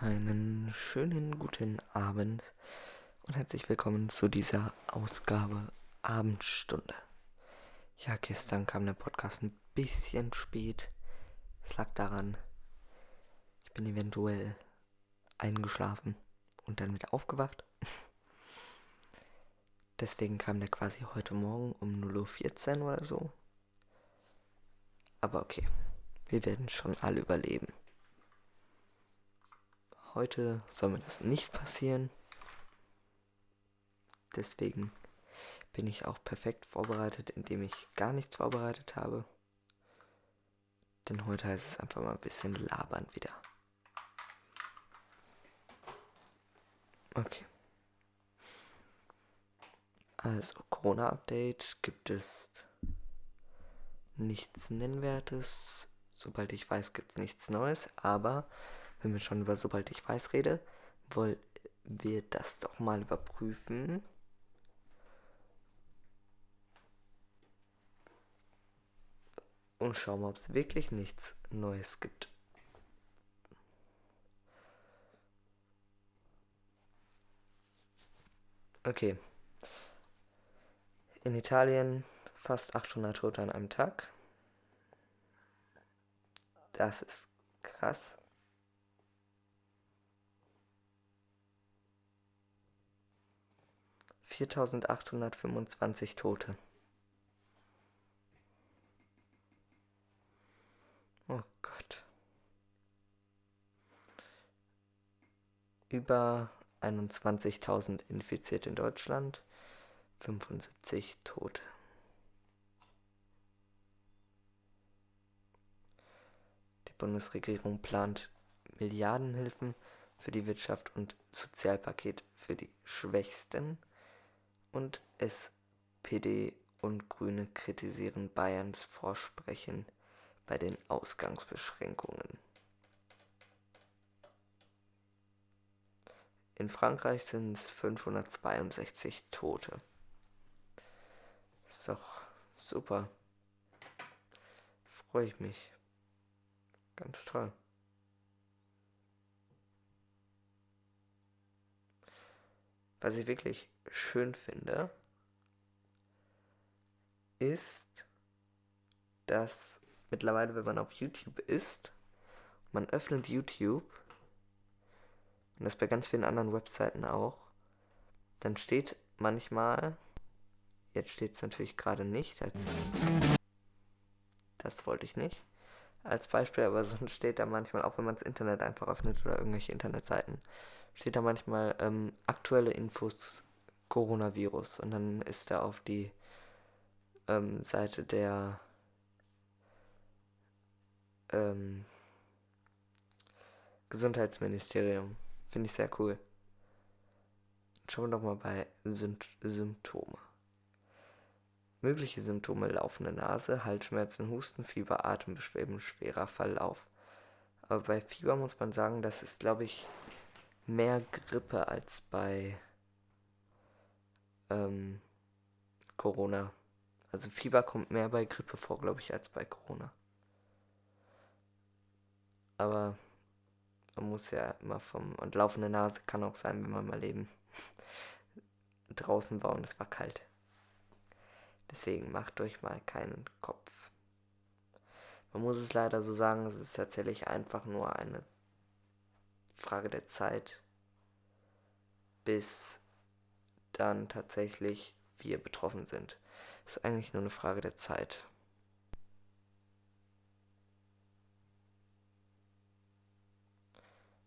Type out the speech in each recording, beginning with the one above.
Einen schönen guten Abend und herzlich willkommen zu dieser Ausgabe Abendstunde. Ja, gestern kam der Podcast ein bisschen spät. Es lag daran, ich bin eventuell eingeschlafen und dann wieder aufgewacht. Deswegen kam der quasi heute Morgen um 0.14 Uhr oder so. Aber okay, wir werden schon alle überleben. Heute soll mir das nicht passieren. Deswegen bin ich auch perfekt vorbereitet, indem ich gar nichts vorbereitet habe. Denn heute heißt es einfach mal ein bisschen labern wieder. Okay. Also, Corona-Update gibt es nichts Nennwertes. Sobald ich weiß, gibt es nichts Neues. Aber wenn wir schon über sobald ich weiß rede, wollen wir das doch mal überprüfen. Und schauen mal, ob es wirklich nichts Neues gibt. Okay. In Italien fast 800 Tote an einem Tag. Das ist krass. 4.825 Tote. Oh Gott. Über 21.000 Infizierte in Deutschland, 75 Tote. Die Bundesregierung plant Milliardenhilfen für die Wirtschaft und Sozialpaket für die Schwächsten und SPD und Grüne kritisieren Bayerns Vorsprechen bei den Ausgangsbeschränkungen. In Frankreich sind es 562 Tote. Ist doch super. Freue ich mich. Ganz toll. Was ich wirklich schön finde, ist, dass mittlerweile, wenn man auf YouTube ist, man öffnet YouTube, und das bei ganz vielen anderen Webseiten auch, dann steht manchmal, jetzt steht es natürlich gerade nicht, als das wollte ich nicht, als Beispiel, aber sonst steht da manchmal, auch wenn man das Internet einfach öffnet oder irgendwelche Internetseiten, steht da manchmal ähm, aktuelle Infos Coronavirus und dann ist er auf die ähm, Seite der ähm, Gesundheitsministerium. Finde ich sehr cool. Schauen wir doch mal bei Sympt Symptome. Mögliche Symptome laufende Nase, Halsschmerzen, Husten, Fieber, Atembeschwerden, schwerer Verlauf. Aber bei Fieber muss man sagen, das ist, glaube ich, mehr Grippe als bei ähm, Corona. Also Fieber kommt mehr bei Grippe vor, glaube ich, als bei Corona. Aber man muss ja immer vom. Und laufende Nase kann auch sein, wenn man mal eben draußen war und es war kalt. Deswegen macht euch mal keinen Kopf. Man muss es leider so sagen, es ist tatsächlich einfach nur eine Frage der Zeit, bis dann tatsächlich wir betroffen sind. Ist eigentlich nur eine Frage der Zeit.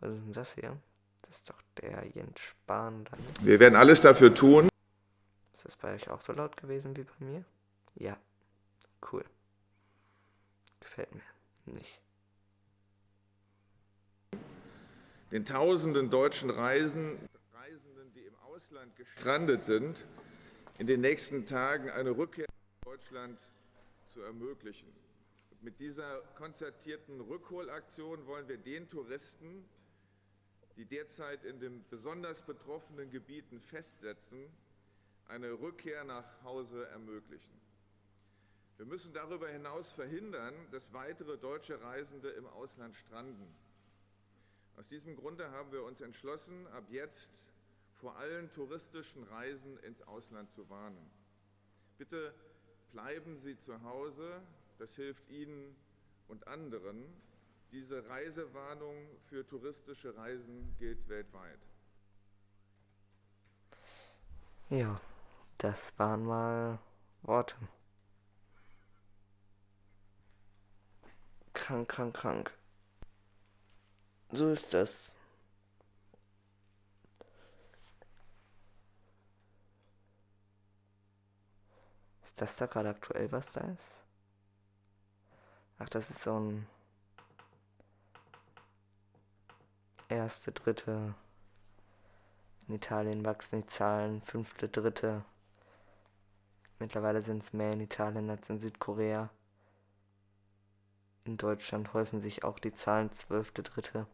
Was ist denn das hier? Das ist doch der Jens Spahn dann. Wir werden alles dafür tun. Ist das bei euch auch so laut gewesen wie bei mir? Ja. Cool. Gefällt mir nicht. Den tausenden deutschen Reisen Ausland gestrandet sind, in den nächsten Tagen eine Rückkehr nach Deutschland zu ermöglichen. Mit dieser konzertierten Rückholaktion wollen wir den Touristen, die derzeit in den besonders betroffenen Gebieten festsetzen, eine Rückkehr nach Hause ermöglichen. Wir müssen darüber hinaus verhindern, dass weitere deutsche Reisende im Ausland stranden. Aus diesem Grunde haben wir uns entschlossen, ab jetzt vor allen touristischen Reisen ins Ausland zu warnen. Bitte bleiben Sie zu Hause, das hilft Ihnen und anderen. Diese Reisewarnung für touristische Reisen gilt weltweit. Ja, das waren mal Worte. Krank, krank, krank. So ist das. Ist das da gerade aktuell, was da ist? Ach, das ist so ein erste, dritte. In Italien wachsen die Zahlen, fünfte, dritte. Mittlerweile sind es mehr in Italien als in Südkorea. In Deutschland häufen sich auch die Zahlen zwölfte, dritte.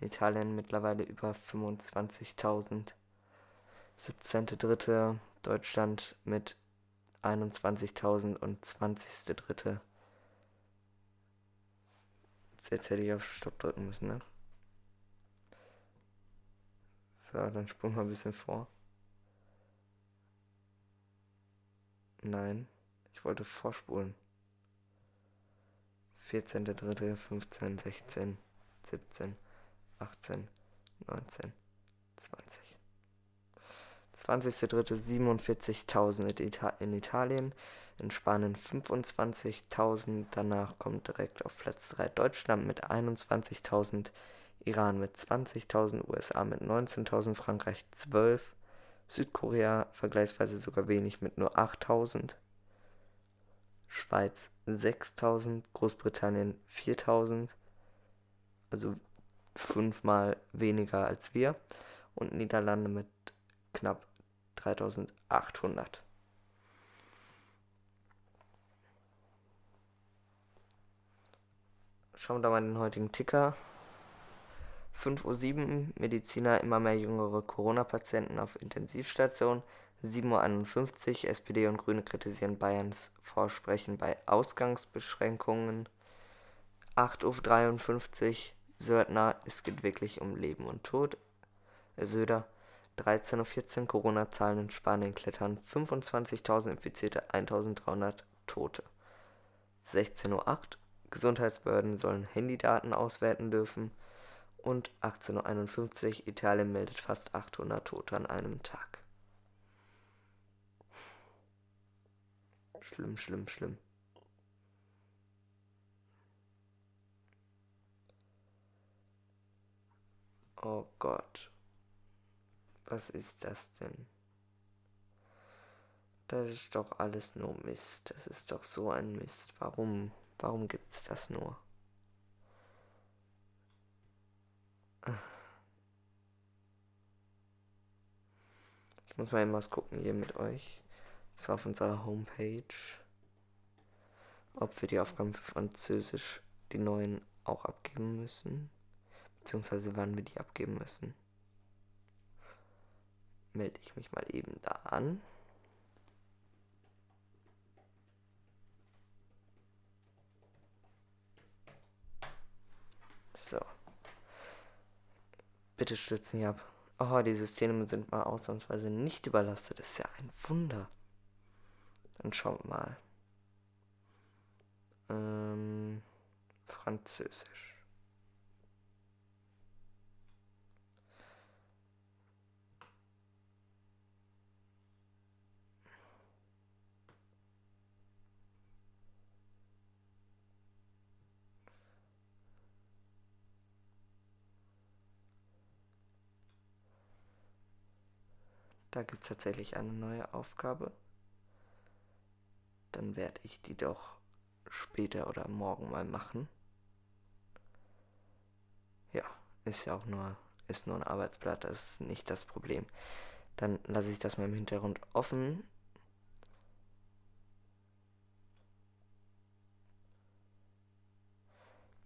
In Italien mittlerweile über 25.000. 17.3. Deutschland mit 21.000 und 20.3. Jetzt hätte ich auf Stopp drücken müssen, ne? So, dann sprung mal ein bisschen vor. Nein, ich wollte vorspulen. 14.3., 15, 16, 17, 18, 19, 20. 20.3. 47.000 in Italien, in Spanien 25.000, danach kommt direkt auf Platz 3 Deutschland mit 21.000, Iran mit 20.000, USA mit 19.000, Frankreich 12, Südkorea vergleichsweise sogar wenig mit nur 8.000, Schweiz 6.000, Großbritannien 4.000, also fünfmal weniger als wir und Niederlande mit knapp 3800. Schauen wir da mal den heutigen Ticker. 5.07 Uhr, Mediziner immer mehr jüngere Corona-Patienten auf Intensivstation. 7.51 Uhr, SPD und Grüne kritisieren Bayerns Vorsprechen bei Ausgangsbeschränkungen. 8.53 Uhr, Söldner, es geht wirklich um Leben und Tod. Söder, 13.14 Uhr, Corona-Zahlen in Spanien klettern, 25.000 Infizierte, 1.300 Tote. 16.08 Uhr, Gesundheitsbehörden sollen Handydaten auswerten dürfen. Und 18.51 Uhr, Italien meldet fast 800 Tote an einem Tag. Schlimm, schlimm, schlimm. Oh Gott. Was ist das denn? Das ist doch alles nur Mist. Das ist doch so ein Mist. Warum? Warum gibt's das nur? Ich muss mal eben was gucken hier mit euch. Das war auf unserer Homepage. Ob wir die Aufgaben für Französisch, die neuen, auch abgeben müssen. Beziehungsweise wann wir die abgeben müssen melde ich mich mal eben da an. So. Bitte stützen Sie ab. Oh, die Systeme sind mal ausnahmsweise nicht überlastet. Das ist ja ein Wunder. Dann schauen wir mal. Ähm, Französisch. Gibt es tatsächlich eine neue Aufgabe. Dann werde ich die doch später oder morgen mal machen. Ja, ist ja auch nur, ist nur ein Arbeitsblatt, das ist nicht das Problem. Dann lasse ich das mal im Hintergrund offen.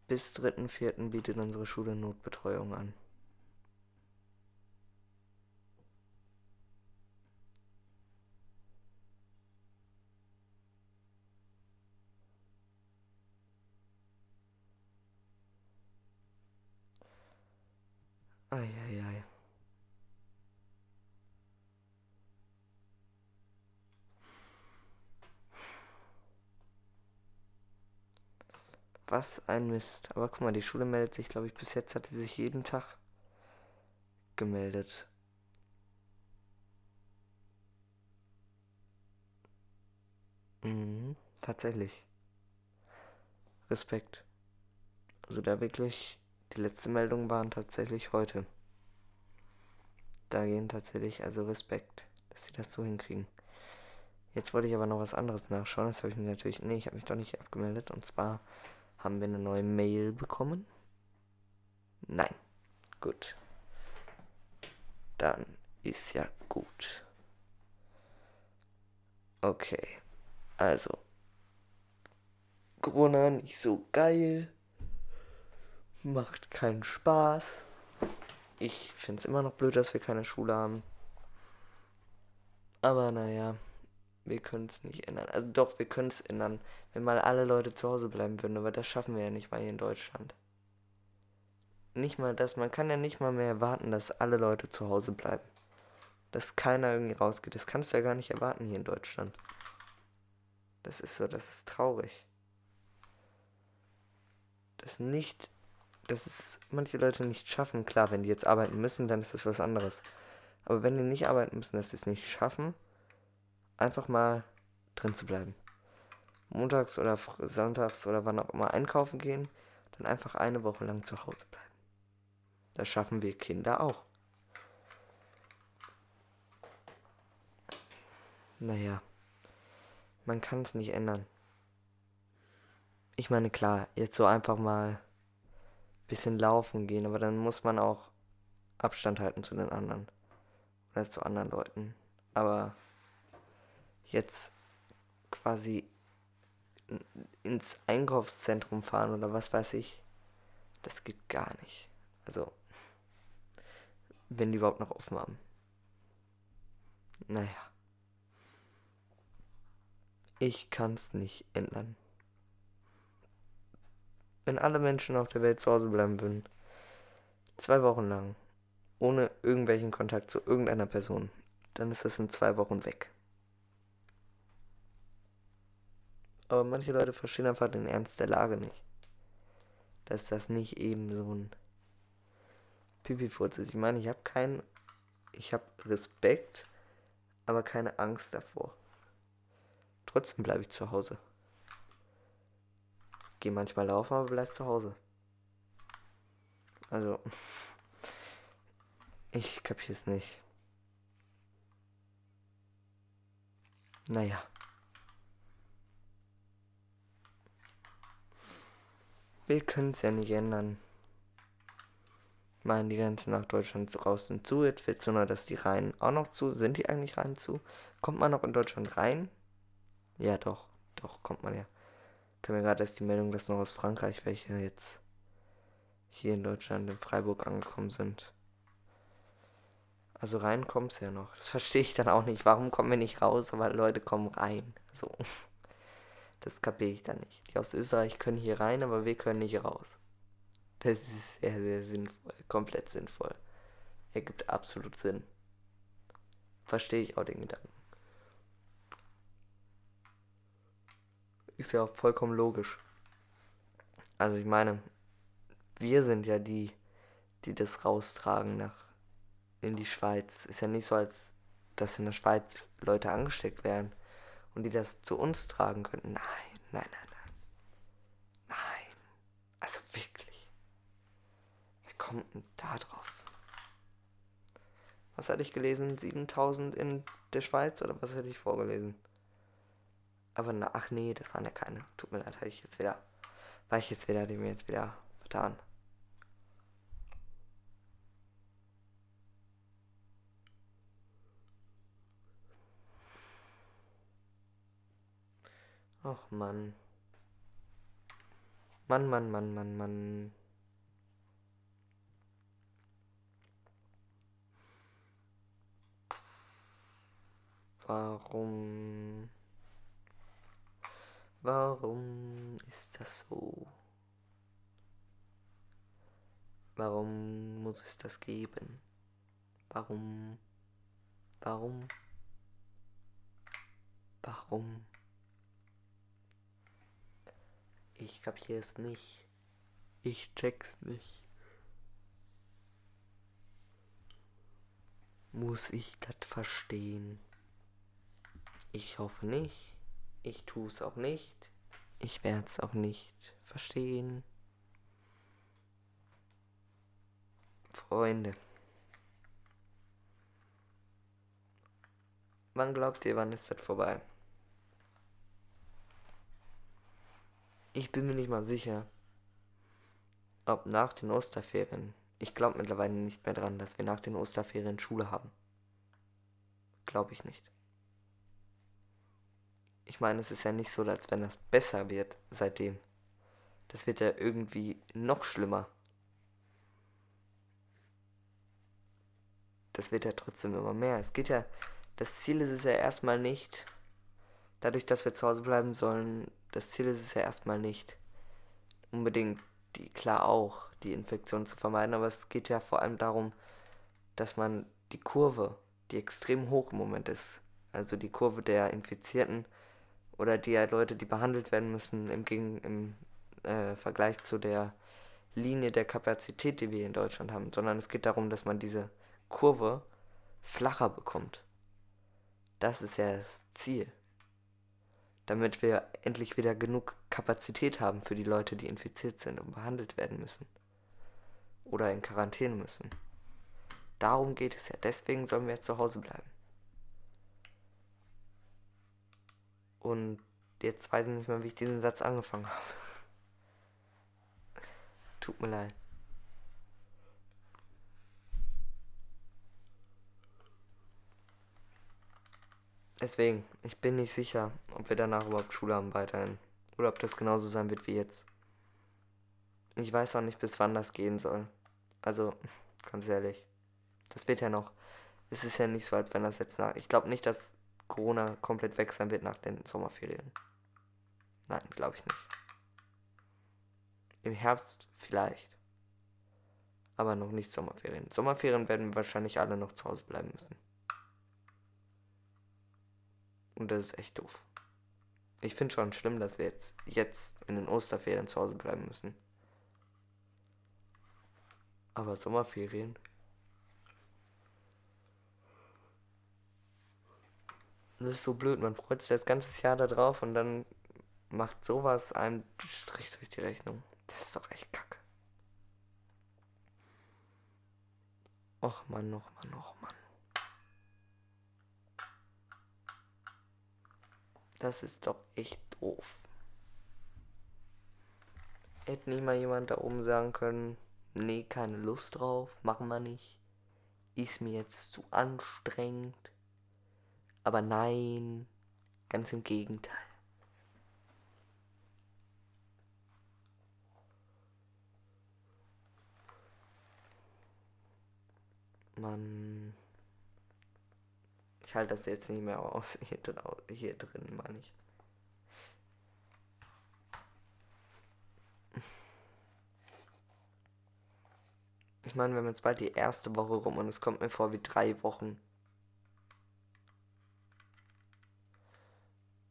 Bis 3.4. bietet unsere Schule Notbetreuung an. Was ein Mist. Aber guck mal, die Schule meldet sich, glaube ich, bis jetzt hat sie sich jeden Tag gemeldet. Mhm, tatsächlich. Respekt. Also da wirklich, die letzte Meldung waren tatsächlich heute. Da gehen tatsächlich, also Respekt, dass sie das so hinkriegen. Jetzt wollte ich aber noch was anderes nachschauen. Das habe ich mir natürlich. Nee, ich habe mich doch nicht abgemeldet. Und zwar haben wir eine neue Mail bekommen. Nein. Gut. Dann ist ja gut. Okay. Also. Corona nicht so geil. Macht keinen Spaß. Ich finde es immer noch blöd, dass wir keine Schule haben. Aber naja, wir können es nicht ändern. Also doch, wir können es ändern, wenn mal alle Leute zu Hause bleiben würden. Aber das schaffen wir ja nicht mal hier in Deutschland. Nicht mal das. Man kann ja nicht mal mehr erwarten, dass alle Leute zu Hause bleiben. Dass keiner irgendwie rausgeht. Das kannst du ja gar nicht erwarten hier in Deutschland. Das ist so, das ist traurig. Das nicht, dass es manche Leute nicht schaffen. Klar, wenn die jetzt arbeiten müssen, dann ist das was anderes. Aber wenn die nicht arbeiten müssen, dass sie es nicht schaffen, einfach mal drin zu bleiben. Montags oder sonntags oder wann auch immer einkaufen gehen, dann einfach eine Woche lang zu Hause bleiben. Das schaffen wir Kinder auch. Naja, man kann es nicht ändern. Ich meine, klar, jetzt so einfach mal ein bisschen laufen gehen, aber dann muss man auch Abstand halten zu den anderen. Oder zu anderen Leuten. Aber jetzt quasi ins Einkaufszentrum fahren oder was weiß ich, das geht gar nicht. Also, wenn die überhaupt noch offen haben. Naja. Ich kann's nicht ändern. Wenn alle Menschen auf der Welt zu Hause bleiben würden, zwei Wochen lang, ohne irgendwelchen Kontakt zu irgendeiner Person, dann ist das in zwei Wochen weg. Aber manche Leute verstehen einfach den Ernst der Lage nicht. Dass das nicht eben so ein Pipifurz ist. Ich meine, ich habe keinen. Ich habe Respekt, aber keine Angst davor. Trotzdem bleibe ich zu Hause. Gehe manchmal laufen, aber bleib zu Hause. Also. Ich kapiere es nicht. Naja. Wir können es ja nicht ändern. Meinen die Grenzen nach Deutschland raus sind zu. Jetzt fehlt nur, dass die Rhein auch noch zu. Sind die eigentlich rein zu? Kommt man noch in Deutschland rein? Ja, doch. Doch, kommt man ja. Können wir gerade erst die Meldung, dass noch aus Frankreich welche jetzt hier in Deutschland, in Freiburg angekommen sind. Also rein kommt es ja noch. Das verstehe ich dann auch nicht. Warum kommen wir nicht raus, aber Leute kommen rein? So. Das kapiere ich dann nicht. Die aus Österreich können hier rein, aber wir können nicht raus. Das ist sehr, sehr sinnvoll. Komplett sinnvoll. Ergibt absolut Sinn. Verstehe ich auch den Gedanken. Ist ja auch vollkommen logisch. Also ich meine, wir sind ja die, die das raustragen nach in die Schweiz. Ist ja nicht so, als dass in der Schweiz Leute angesteckt werden und die das zu uns tragen könnten. Nein, nein, nein, nein. Nein. Also wirklich. Wer kommt denn da drauf? Was hatte ich gelesen? 7000 in der Schweiz oder was hätte ich vorgelesen? Aber na, ach nee, das waren ja keine. Tut mir leid, hatte ich jetzt wieder. War ich jetzt wieder, die mir jetzt wieder vertan. Och Mann. Mann, Mann, Mann, Mann, Mann. Warum? Warum ist das so? Warum muss es das geben? Warum? Warum? Warum? Ich kapiere es nicht. Ich check's nicht. Muss ich das verstehen? Ich hoffe nicht. Ich tue es auch nicht. Ich werde es auch nicht verstehen. Freunde. Wann glaubt ihr, wann ist das vorbei? Ich bin mir nicht mal sicher, ob nach den Osterferien. Ich glaube mittlerweile nicht mehr dran, dass wir nach den Osterferien Schule haben. Glaube ich nicht. Ich meine, es ist ja nicht so, als wenn das besser wird seitdem. Das wird ja irgendwie noch schlimmer. Das wird ja trotzdem immer mehr. Es geht ja, das Ziel ist es ja erstmal nicht, dadurch, dass wir zu Hause bleiben sollen, das Ziel ist es ja erstmal nicht, unbedingt die, klar auch, die Infektion zu vermeiden, aber es geht ja vor allem darum, dass man die Kurve, die extrem hoch im Moment ist, also die Kurve der Infizierten oder die Leute, die behandelt werden müssen, im, Gegen im äh, Vergleich zu der Linie der Kapazität, die wir in Deutschland haben, sondern es geht darum, dass man diese Kurve flacher bekommt. Das ist ja das Ziel damit wir endlich wieder genug Kapazität haben für die Leute, die infiziert sind und behandelt werden müssen. Oder in Quarantäne müssen. Darum geht es ja. Deswegen sollen wir zu Hause bleiben. Und jetzt weiß ich nicht mehr, wie ich diesen Satz angefangen habe. Tut mir leid. Deswegen, ich bin nicht sicher, ob wir danach überhaupt Schule haben weiterhin. Oder ob das genauso sein wird wie jetzt. Ich weiß auch nicht, bis wann das gehen soll. Also, ganz ehrlich. Das wird ja noch. Es ist ja nicht so, als wenn das jetzt nach. Ich glaube nicht, dass Corona komplett weg sein wird nach den Sommerferien. Nein, glaube ich nicht. Im Herbst vielleicht. Aber noch nicht Sommerferien. Sommerferien werden wir wahrscheinlich alle noch zu Hause bleiben müssen. Und das ist echt doof. Ich finde schon schlimm, dass wir jetzt, jetzt in den Osterferien zu Hause bleiben müssen. Aber Sommerferien. Das ist so blöd, man freut sich das ganze Jahr da drauf und dann macht sowas einem Strich durch die Rechnung. Das ist doch echt kacke. Och man, och man, och man. Das ist doch echt doof. Hätte nicht mal jemand da oben sagen können, nee, keine Lust drauf, machen wir nicht. Ist mir jetzt zu anstrengend. Aber nein, ganz im Gegenteil. Man ich halte das jetzt nicht mehr aus. Hier, hier drin, meine ich. Ich meine, wir haben jetzt bald die erste Woche rum und es kommt mir vor wie drei Wochen.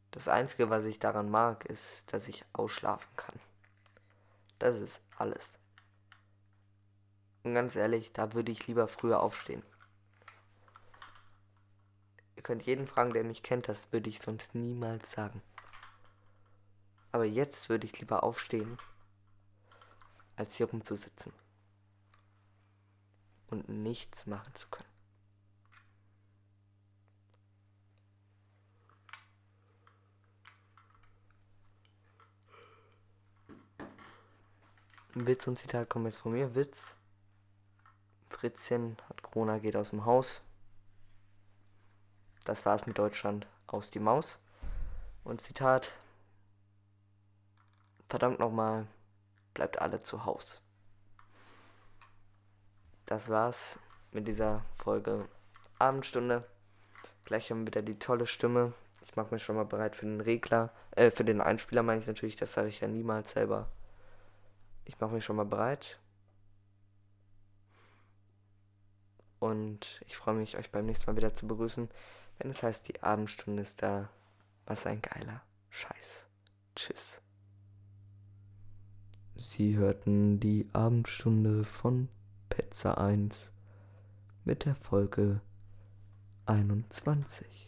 Das Einzige, was ich daran mag, ist, dass ich ausschlafen kann. Das ist alles. Und ganz ehrlich, da würde ich lieber früher aufstehen. Ihr könnt jeden fragen, der mich kennt, das würde ich sonst niemals sagen. Aber jetzt würde ich lieber aufstehen, als hier rumzusitzen. Und nichts machen zu können. Witz und Zitat kommen jetzt von mir. Witz. Fritzchen hat Corona, geht aus dem Haus. Das war's mit Deutschland aus die Maus. Und Zitat. Verdammt nochmal, bleibt alle zu Haus. Das war's mit dieser Folge Abendstunde. Gleich haben wir wieder die tolle Stimme. Ich mache mich schon mal bereit für den Regler. Äh, für den Einspieler meine ich natürlich, das sage ich ja niemals selber. Ich mache mich schon mal bereit. und ich freue mich, euch beim nächsten Mal wieder zu begrüßen, wenn es heißt, die Abendstunde ist da. Was ein geiler Scheiß. Tschüss. Sie hörten die Abendstunde von Petzer 1 mit der Folge 21.